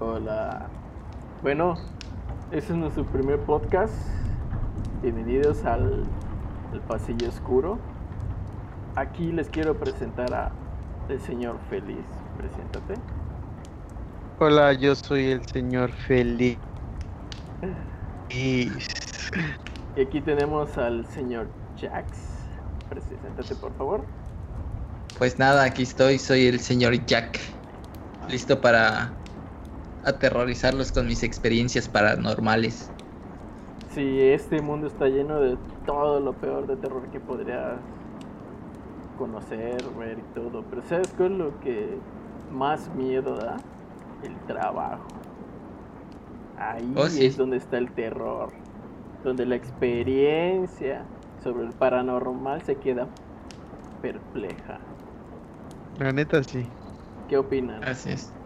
Hola. Bueno, este es nuestro primer podcast. Bienvenidos al, al Pasillo Oscuro. Aquí les quiero presentar a el señor Feliz. Preséntate. Hola, yo soy el señor Feliz. Y aquí tenemos al señor Jax. Preséntate, por favor. Pues nada, aquí estoy, soy el señor Jack. Listo para aterrorizarlos con mis experiencias paranormales. Sí, este mundo está lleno de todo lo peor de terror que podrías conocer, ver y todo. Pero ¿sabes qué es lo que más miedo da? El trabajo. Ahí Oh, sí. es donde está el terror. Donde la experiencia sobre el paranormal se queda perpleja. La neta sí. ¿Qué opinan? Así es.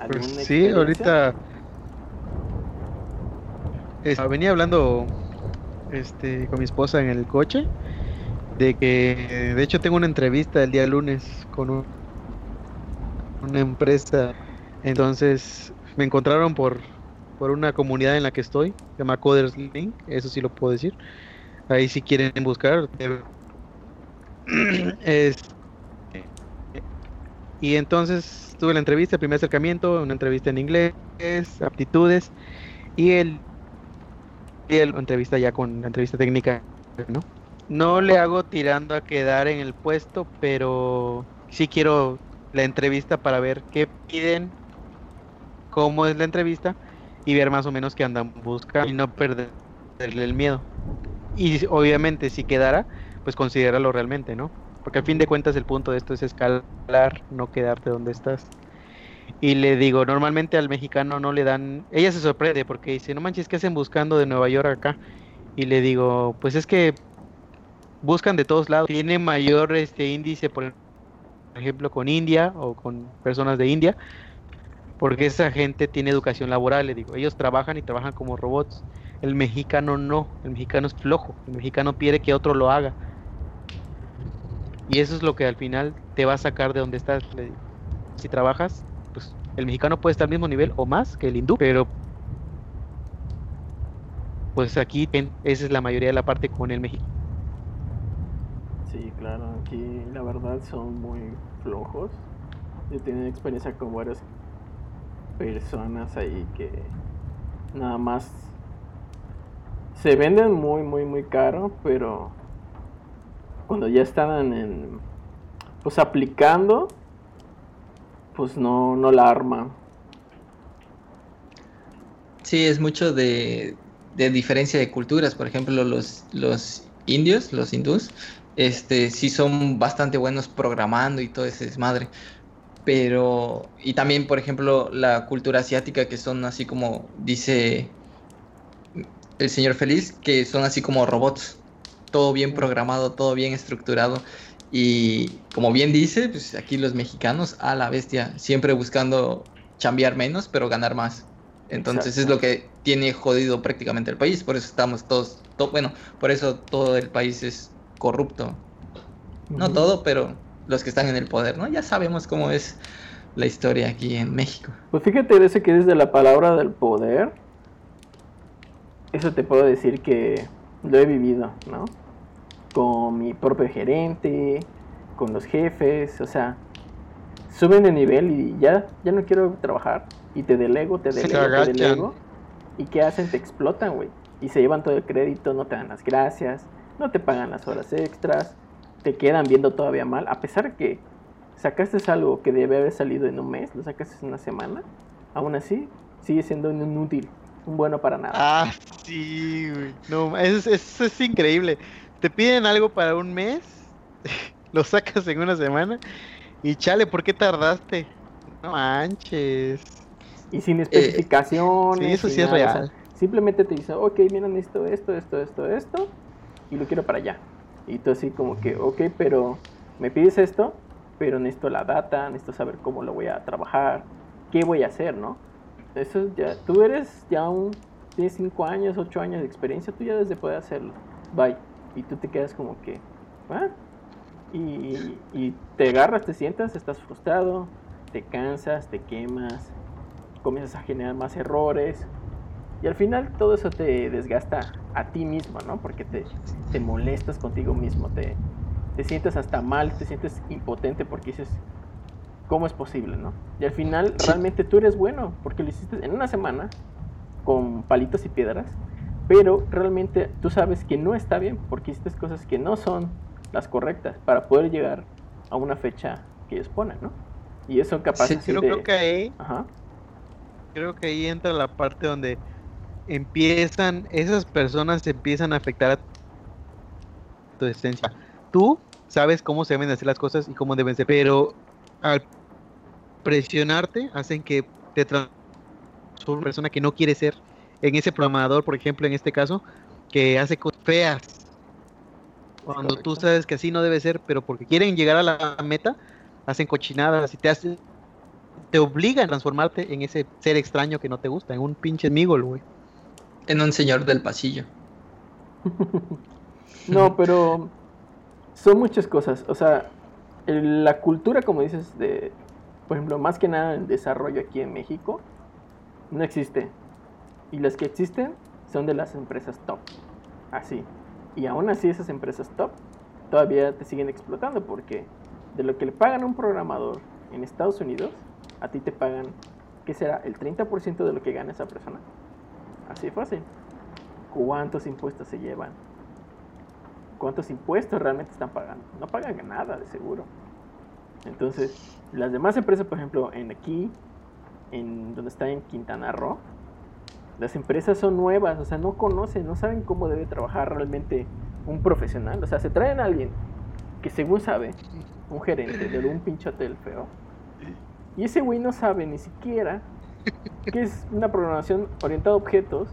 ¿Alguna Pues sí, ahorita es- venía hablando este con mi esposa en el coche de que de hecho tengo una entrevista el día lunes con un- una empresa. Entonces me encontraron por por una comunidad en la que estoy, se llama Coders Link, eso sí lo puedo decir. Ahí si quieren buscar. Es, y entonces tuve la entrevista, primer acercamiento, una entrevista en inglés, aptitudes, y el, y el entrevista ya con la entrevista técnica, ¿no? No le hago tirando a quedar en el puesto, pero sí quiero la entrevista para ver qué piden, cómo es la entrevista y ver más o menos qué andan buscando y no perderle el miedo. Y obviamente si quedara, pues considéralo realmente, ¿no? Porque al fin de cuentas el punto de esto es escalar, no quedarte donde estás. Y le digo, normalmente al mexicano no le dan, ella se sorprende porque dice, no manches, ¿qué hacen buscando de Nueva York acá? Y le digo, pues es que buscan de todos lados. Tiene mayor este índice, por ejemplo, con India o con personas de India, porque esa gente tiene educación laboral, le digo, ellos trabajan y trabajan como robots. El mexicano no, el mexicano es flojo, el mexicano quiere que otro lo haga. Y eso es lo que al final te va a sacar de donde estás. Si trabajas, pues el mexicano puede estar al mismo nivel o más que el hindú, pero pues aquí esa es la mayoría de la parte con el mexicano. Sí, claro, aquí la verdad son muy flojos. Yo he tenido experiencia con varias personas ahí que nada más se venden muy, muy, muy caro, pero cuando ya están en, pues aplicando, pues no, no la arman. Sí, es mucho de, de diferencia de culturas. Por ejemplo, los, los indios, los hindús, este, sí son bastante buenos programando y todo ese desmadre. Pero, y también, por ejemplo, la cultura asiática, que son así como dice el señor Feliz, que son así como robots. Todo bien programado, todo bien estructurado. Y como bien dice, pues aquí los mexicanos, a la bestia, siempre buscando chambear menos, pero ganar más. Entonces es lo que tiene jodido prácticamente el país, por eso estamos todos, to- bueno, por eso todo el país es corrupto. No todo, pero los que están en el poder, ¿no? Ya sabemos cómo es la historia aquí en México. Pues fíjate de ese que desde la palabra del poder, eso te puedo decir que lo he vivido, ¿no? Con mi propio gerente, con los jefes, o sea, suben de nivel y ya, ya no quiero trabajar y te delego, te delego, te delego. ¿Y qué hacen? Te explotan, güey. Y se llevan todo el crédito, no te dan las gracias, no te pagan las horas extras, te quedan viendo todavía mal, a pesar de que sacaste algo que debe haber salido en un mes, lo sacaste en una semana, aún así sigue siendo un inútil, un bueno para nada. Ah, sí, güey. No, eso es, eso es increíble. Te piden algo para un mes, lo sacas en una semana y chale, ¿por qué tardaste? No manches. Y sin especificaciones. Sí, eso sí es nada, o sea, real. simplemente te dice, ok, mira, necesito esto, esto, esto, esto, y lo quiero para allá. Y tú así como que, ok, pero me pides esto, pero necesito la data, necesito saber cómo lo voy a trabajar, qué voy a hacer, ¿no? Eso ya, tú eres ya un, tienes 5 años, 8 años de experiencia, tú ya debes de poder hacerlo. Bye. Y tú te quedas como que, ¿ah? Y, y te agarras, te sientas, estás frustrado, te cansas, te quemas, comienzas a generar más errores y al final todo eso te desgasta a ti mismo, ¿no? Porque te, te molestas contigo mismo, te, te sientes hasta mal, te sientes impotente porque dices, ¿cómo es posible, no? Y al final realmente tú eres bueno porque lo hiciste en una semana con palitos y piedras, pero realmente tú sabes que no está bien porque hiciste cosas que no son las correctas para poder llegar a una fecha que ellos ponen, ¿no? Y eso capaz Sí, creo, de- creo que ahí, Ajá. creo que ahí entra la parte donde empiezan, esas personas empiezan a afectar a tu esencia. Tú sabes cómo se deben hacer las cosas y cómo deben ser, pero al presionarte hacen que te transformes en una persona que no quiere ser. En ese programador, por ejemplo, en este caso, que hace cosas feas. Cuando tú sabes que así no debe ser, pero porque quieren llegar a la meta, hacen cochinadas y te hacen, te obligan a transformarte en ese ser extraño que no te gusta, en un pinche migol, güey. En un señor del pasillo. No, pero son muchas cosas. O sea, el- la cultura, como dices, de, por ejemplo, más que nada en desarrollo aquí en México, no existe. Y las que existen son de las empresas top. Así. Y aún así esas empresas top todavía te siguen explotando porque de lo que le pagan a un programador en Estados Unidos, a ti te pagan, ¿qué será? ¿El 30% de lo que gana esa persona? Así de fácil. ¿Cuántos impuestos se llevan? ¿Cuántos impuestos realmente están pagando? No pagan nada, de seguro. Entonces, las demás empresas, por ejemplo, en aquí, en donde está en Quintana Roo, las empresas son nuevas, o sea, no conocen, no saben cómo debe trabajar realmente un profesional. O sea, se traen a alguien que según sabe, un gerente de un pinche hotel feo, y ese güey no sabe ni siquiera qué es una programación orientada a objetos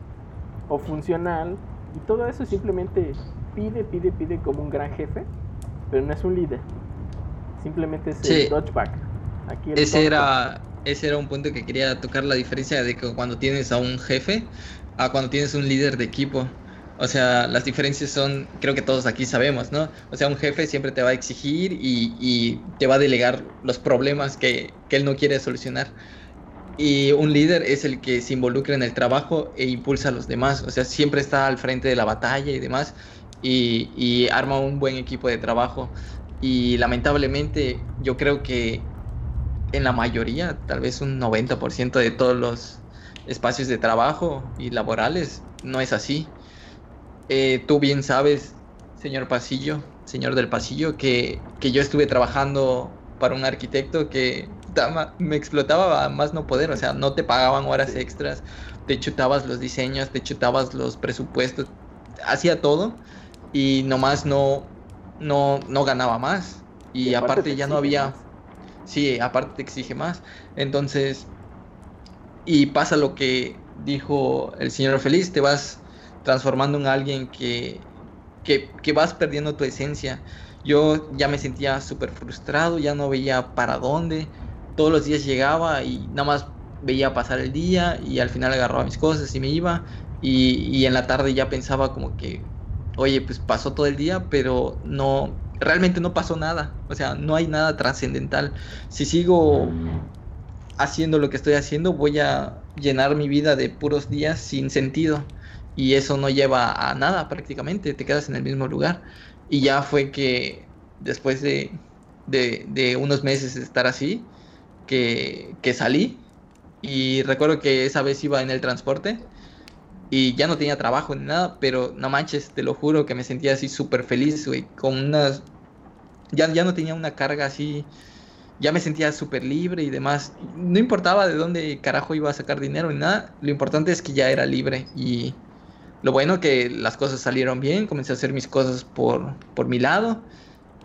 o funcional, y todo eso simplemente pide, pide, pide como un gran jefe, pero no es un líder. Simplemente es Sí. el dodgeback. Aquí el Ese era, ese era un punto que quería tocar, la diferencia de que cuando tienes a un jefe a cuando tienes un líder de equipo. O sea, las diferencias son, creo que todos aquí sabemos, ¿no? O sea, un jefe siempre te va a exigir y, y te va a delegar los problemas que, que él no quiere solucionar. Y un líder es el que se involucra en el trabajo e impulsa a los demás. O sea, siempre está al frente de la batalla y demás. Y, y arma un buen equipo de trabajo. Y lamentablemente yo creo que en la mayoría, tal vez un 90% de todos los espacios de trabajo y laborales, no es así. Eh, tú bien sabes, señor Pasillo, señor del Pasillo, que, que yo estuve trabajando para un arquitecto que me explotaba a más no poder, o sea, no te pagaban horas extras, te chutabas los diseños, te chutabas los presupuestos, hacía todo y nomás no, no, no ganaba más. Y, aparte, te ya no había... más. Sí, aparte te exige más. Entonces, y pasa lo que dijo el señor Feliz, te vas transformando en alguien que, que, que vas perdiendo tu esencia. Yo ya me sentía súper frustrado, ya no veía para dónde. Todos los días llegaba y nada más veía pasar el día y al final agarraba mis cosas y me iba. Y, y en la tarde ya pensaba como que, oye, pues pasó todo el día, pero no, realmente no pasó nada. O sea, no hay nada trascendental. Si sigo haciendo lo que estoy haciendo, voy a llenar mi vida de puros días sin sentido. Y eso no lleva a nada prácticamente, te quedas en el mismo lugar. Y ya fue que después de, de, unos meses de estar así, que, que salí. Y recuerdo que esa vez iba en el transporte y ya no tenía trabajo ni nada, pero no manches, te lo juro que me sentía así súper feliz, güey, con unas... Ya, ya no tenía una carga así, ya me sentía súper libre y demás. No importaba de dónde carajo iba a sacar dinero ni nada, lo importante es que ya era libre y lo bueno que las cosas salieron bien, comencé a hacer mis cosas por, por mi lado,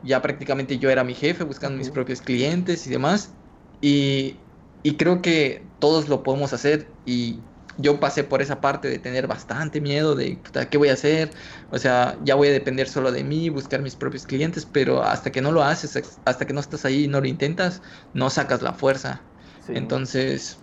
ya prácticamente yo era mi jefe buscando mis propios clientes y demás, y, y creo que todos lo podemos hacer y yo pasé por esa parte de tener bastante miedo de "Puta, qué voy a hacer, o sea, ya voy a depender solo de mí, buscar mis propios clientes, pero hasta que no lo haces, hasta que no estás ahí y no lo intentas, no sacas la fuerza. Sí. Entonces,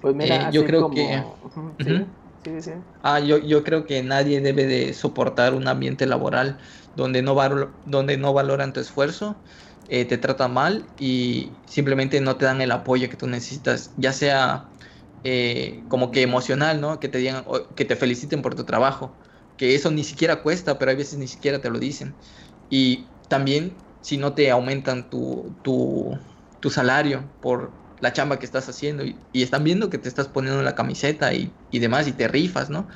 Pues mira, Eh, yo creo como- que- sí, sí. ah, yo, yo creo que nadie debe de soportar un ambiente laboral donde no, valo- donde no valoran tu esfuerzo eh, te tratan mal y simplemente no te dan el apoyo que tú necesitas, ya sea eh, como que emocional, ¿no? Que te digan, que te feliciten por tu trabajo, que eso ni siquiera cuesta, pero a veces ni siquiera te lo dicen. Y también si no te aumentan tu, tu, tu salario por la chamba que estás haciendo y, están viendo que te estás poniendo la camiseta y, y, demás y te rifas, ¿no?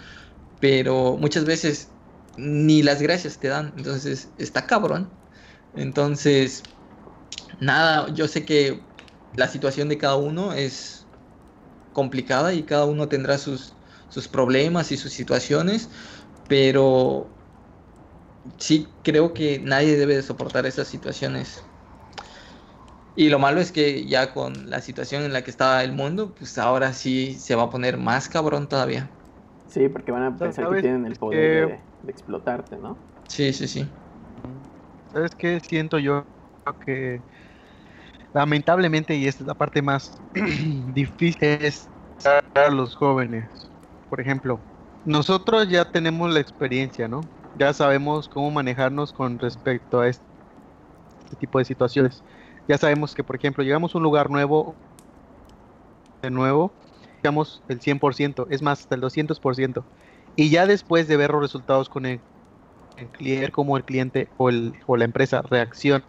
Pero muchas veces ni las gracias te dan, entonces está cabrón. Entonces, nada, yo sé que la situación de cada uno es complicada y cada uno tendrá sus, sus problemas y sus situaciones, pero sí creo que nadie debe de soportar esas situaciones. Y lo malo es que ya con la situación en la que estaba el mundo, pues ahora sí se va a poner más cabrón todavía. Sí, porque van a pensar que tienen el poder de, explotarte, ¿no? Sí, sí, sí. ¿Sabes qué? Siento yo que lamentablemente, y esta es la parte más difícil, es a los jóvenes. Por ejemplo, nosotros ya tenemos la experiencia, ¿no? ya sabemos cómo manejarnos con respecto a este, tipo de situaciones. Ya sabemos que, por ejemplo, llegamos a un lugar nuevo, de nuevo, digamos el 100%, es más, hasta el 200%. Y ya después de ver los resultados con el, cliente, como el cliente o, el, o la empresa reacciona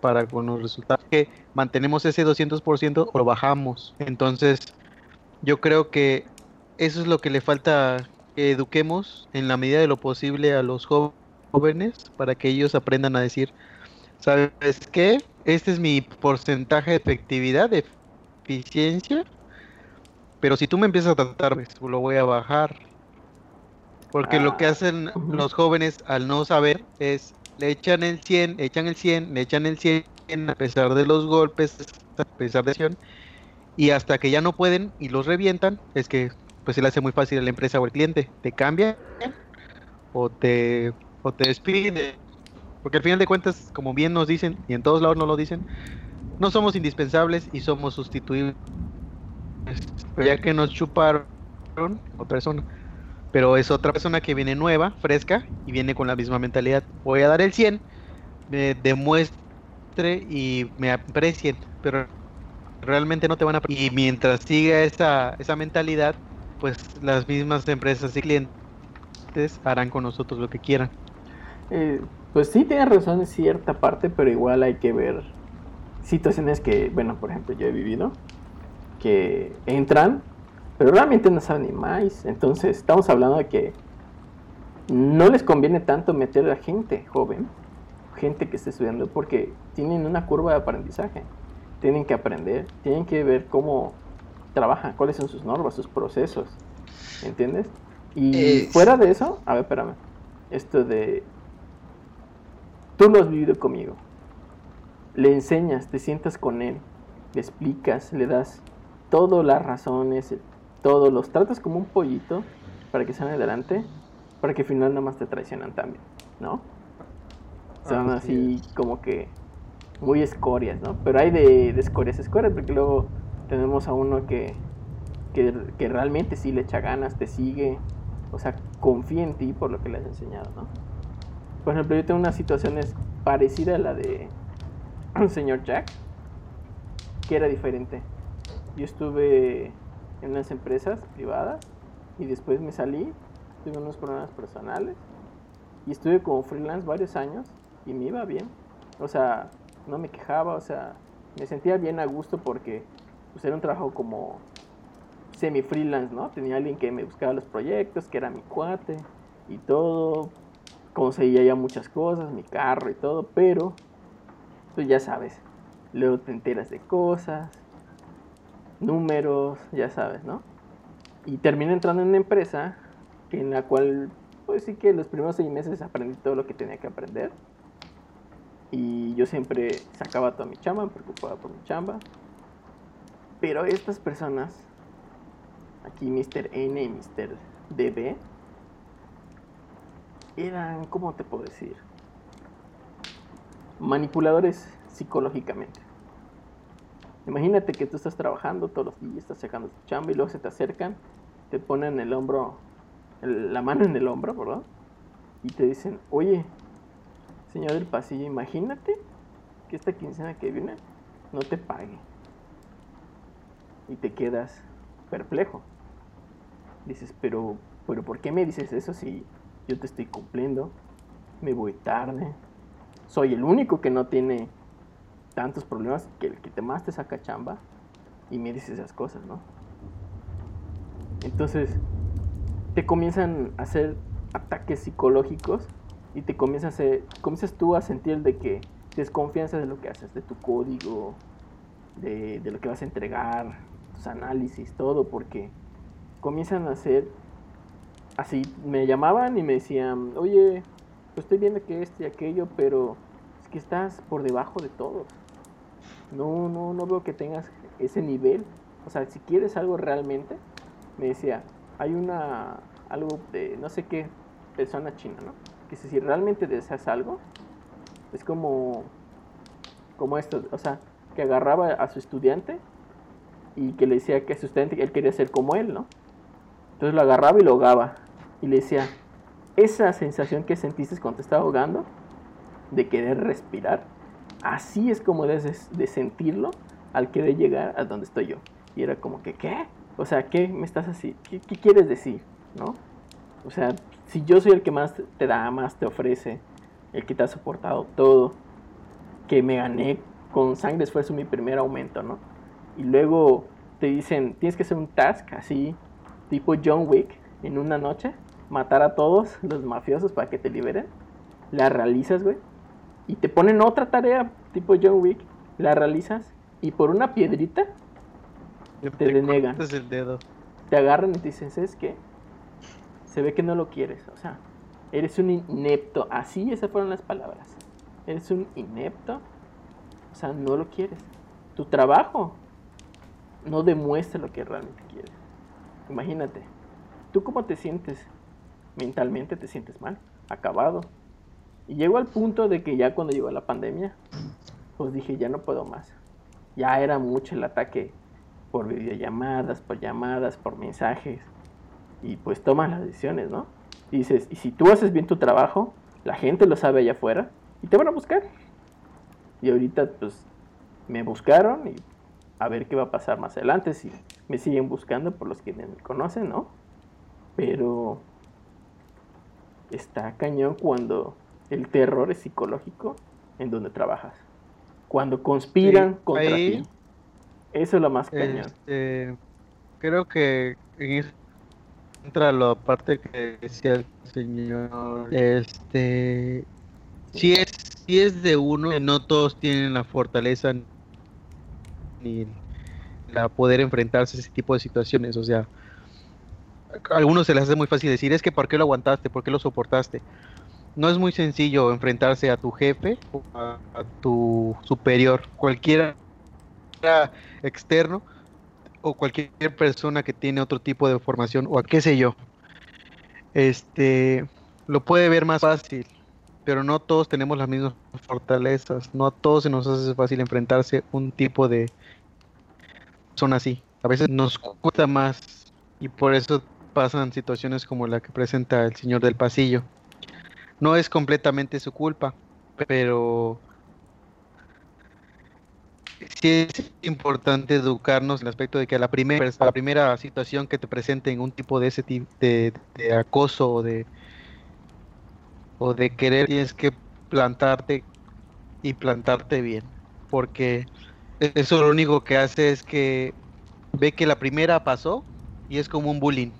para con los resultados, que mantenemos ese 200% o lo bajamos. Entonces, yo creo que eso es lo que le falta eduquemos en la medida de lo posible a los jóvenes para que ellos aprendan a decir, ¿sabes qué? Este es mi porcentaje de efectividad, de eficiencia, pero si tú me empiezas a tratar, pues, lo voy a bajar. Porque lo que ah, hacen los jóvenes al no saber es, le echan el 100, echan el 100, le echan el 100 a pesar de los golpes, a pesar de acción, y hasta que ya no pueden y los revientan, es que pues se le hace muy fácil a la empresa o al cliente. Te cambia o te, o te despide. Porque al final de cuentas, como bien nos dicen, y en todos lados nos lo dicen, no somos indispensables y somos sustituibles. Ya que nos chuparon otra persona. Pero es otra persona que viene nueva, fresca, y viene con la misma mentalidad. Voy a dar el 100, me demuestre y me aprecien. Pero realmente no te van a... Y mientras siga esa, esa mentalidad, pues las mismas empresas y clientes harán con nosotros lo que quieran. Eh, pues sí, tiene razón en cierta parte, pero igual hay que ver situaciones que, bueno, por ejemplo, yo he vivido, que entran, pero realmente no saben ni más. Entonces, estamos hablando de que no les conviene tanto meter a gente joven, gente que esté estudiando, porque tienen una curva de aprendizaje. Tienen que aprender, tienen que ver cómo trabaja, cuáles son sus normas, sus procesos, ¿entiendes? Y fuera de eso, a ver, espérame, esto de, tú lo has vivido conmigo, le enseñas, te sientas con él, le explicas, le das todas las razones, todos los tratas como un pollito para que salgan adelante, para que al final nada más te traicionan también, ¿no? Son así como que muy escorias, ¿no? Pero hay de, de escorias, escorias, porque luego tenemos a uno que, que, realmente sí le echa ganas, te sigue, o sea, confía en ti por lo que le has enseñado, ¿no? Por ejemplo, yo tengo una situación parecida a la de un señor Jack, que era diferente. Yo estuve en unas empresas privadas y después me salí, tuve unos problemas personales y estuve como freelance varios años y me iba bien. O sea, no me quejaba, o sea, me sentía bien a gusto porque pues era un trabajo como semi freelance, ¿no? Tenía alguien que me buscaba los proyectos, que era mi cuate y todo, conseguía ya muchas cosas, mi carro y todo, pero pues ya sabes, luego te enteras de cosas, números, ya sabes, ¿no? Y terminé entrando en una empresa en la cual, pues sí que los primeros seis meses aprendí todo lo que tenía que aprender. Y yo siempre sacaba toda mi chamba, me preocupaba por mi chamba. Pero estas personas, aquí Mr. N y Mr. DB, eran, ¿cómo te puedo decir? Manipuladores psicológicamente. Imagínate que tú estás trabajando todos los días, estás sacando tu chamba y luego se te acercan, te ponen el hombro, la mano en el hombro, ¿verdad? Y te dicen, oye, señor del pasillo, imagínate que esta quincena que viene no te pague. Y te quedas perplejo. Dices, pero, pero ¿por qué me dices eso si yo te estoy cumpliendo? Me voy tarde. Soy el único que no tiene tantos problemas que el que te más te saca chamba y me dices esas cosas, ¿no? Entonces, te comienzan a hacer ataques psicológicos y te comienzas, a hacer, comienzas tú a sentir de que desconfianza de lo que haces, de tu código, de, lo que vas a entregar, tus análisis, todo, porque comienzan a hacer así, me llamaban y me decían, oye, pues estoy viendo que esto y aquello, pero es que estás por debajo de todos. No, no, no veo que tengas ese nivel. O sea, si quieres algo realmente, me decía, hay una, algo de no sé qué persona china, ¿no? Que si realmente deseas algo, es como, como esto, o sea, que agarraba a su estudiante y que le decía que su estudiante él quería ser como él, ¿no? Entonces lo agarraba y lo ahogaba y le decía, esa sensación que sentiste cuando te estaba ahogando, de querer respirar, así es como debes de sentirlo al querer llegar a donde estoy yo. Y era como que, ¿qué? O sea, ¿qué me estás así? ¿Qué, quieres decir? ¿No? O sea, si yo soy el que más te da, más te ofrece, el que te ha soportado todo, que me gané con sangre esfuerzo mi primer aumento, ¿no? Y luego te dicen, tienes que hacer un task así, tipo John Wick, en una noche, matar a todos los mafiosos para que te liberen. La realizas, güey. Y te ponen otra tarea, tipo John Wick, la realizas y por una piedrita te, denegan. el dedo. Te agarran y te dicen, ¿sabes qué? Se ve que no lo quieres, o sea, eres un inepto. Así esas fueron las palabras. Eres un inepto, o sea, no lo quieres. Tu trabajo no demuestra lo que realmente quieres. Imagínate, ¿tú cómo te sientes? Mentalmente te sientes mal, acabado. Y llego al punto de que ya cuando llegó la pandemia, pues dije, ya no puedo más. Ya era mucho el ataque por videollamadas, por llamadas, por mensajes. Y pues tomas las decisiones, ¿no? dices, y si tú haces bien tu trabajo, la gente lo sabe allá afuera y te van a buscar. Y ahorita pues me buscaron y a ver qué va a pasar más adelante, si me siguen buscando por los que me conocen, ¿no? Pero está cañón cuando el terror es psicológico en donde trabajas. Cuando conspiran contra ti. Eso es lo más cañón. Este, creo que entra la parte que decía el señor. Este, si es, si es de uno, no todos tienen la fortaleza ni la poder enfrentarse a ese tipo de situaciones. O sea, a algunos se les hace muy fácil decir, es que ¿por qué lo aguantaste? ¿Por qué lo soportaste? No es muy sencillo enfrentarse a tu jefe o a, tu superior, cualquiera externo o cualquier persona que tiene otro tipo de formación o a qué sé yo. Este lo puede ver más fácil, pero no todos tenemos las mismas fortalezas, no a todos se nos hace fácil enfrentarse un tipo de son así. A veces nos cuesta más y por eso pasan situaciones como la que presenta el señor del pasillo. No es completamente su culpa, pero sí es importante educarnos en el aspecto de que a la primera, la primera situación que te presenten un tipo de ese tipo de, de acoso o de o de querer tienes que plantarte y plantarte bien porque eso lo único que hace es que ve que la primera pasó y es como un bullying.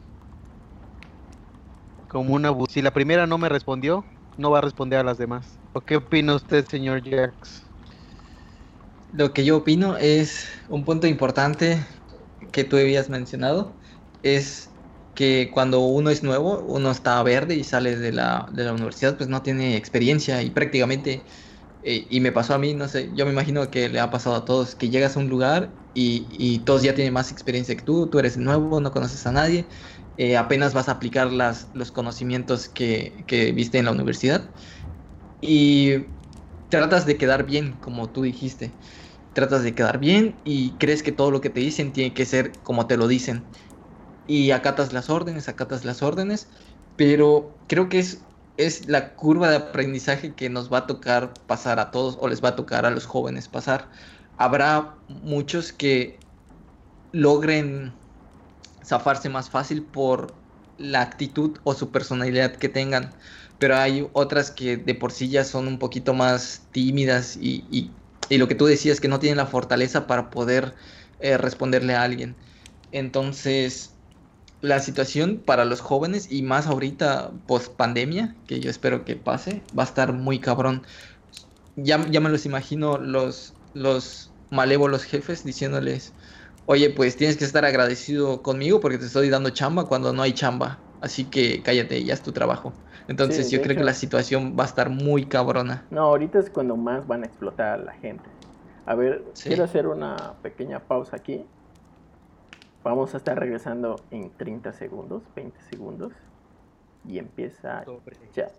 Como una si la primera no me respondió, no va a responder a las demás. ¿O qué opina usted, señor Jax? Lo que yo opino es un punto importante que tú habías mencionado, es que cuando uno es nuevo, uno está verde y sale de la, de la universidad, pues no tiene experiencia y prácticamente eh, y me pasó a mí, no sé, yo me imagino que le ha pasado a todos, que llegas a un lugar y, todos ya tienen más experiencia que tú, tú eres nuevo, no conoces a nadie, eh, apenas vas a aplicar las, los conocimientos que, que viste en la universidad y tratas de quedar bien, como tú dijiste, tratas de quedar bien y crees que todo lo que te dicen tiene que ser como te lo dicen. Y acatas las órdenes, acatas las órdenes, pero creo que es es la curva de aprendizaje que nos va a tocar pasar a todos o les va a tocar a los jóvenes pasar. Habrá muchos que logren zafarse más fácil por la actitud o su personalidad que tengan, pero hay otras que de por sí ya son un poquito más tímidas y, y, lo que tú decías, que no tienen la fortaleza para poder eh, responderle a alguien. Entonces, la situación para los jóvenes y más ahorita post pandemia, que yo espero que pase, va a estar muy cabrón. Ya, ya me los imagino los, los malévolos jefes diciéndoles, oye, pues tienes que estar agradecido conmigo porque te estoy dando chamba cuando no hay chamba. Así que cállate, ya es tu trabajo. Entonces Sí, yo creo que la situación va a estar muy cabrona. No, ahorita es cuando más van a explotar a la gente. A ver, Sí. quiero hacer una pequeña pausa aquí. Vamos a estar regresando en 30 segundos, 20 segundos. Y empieza ya.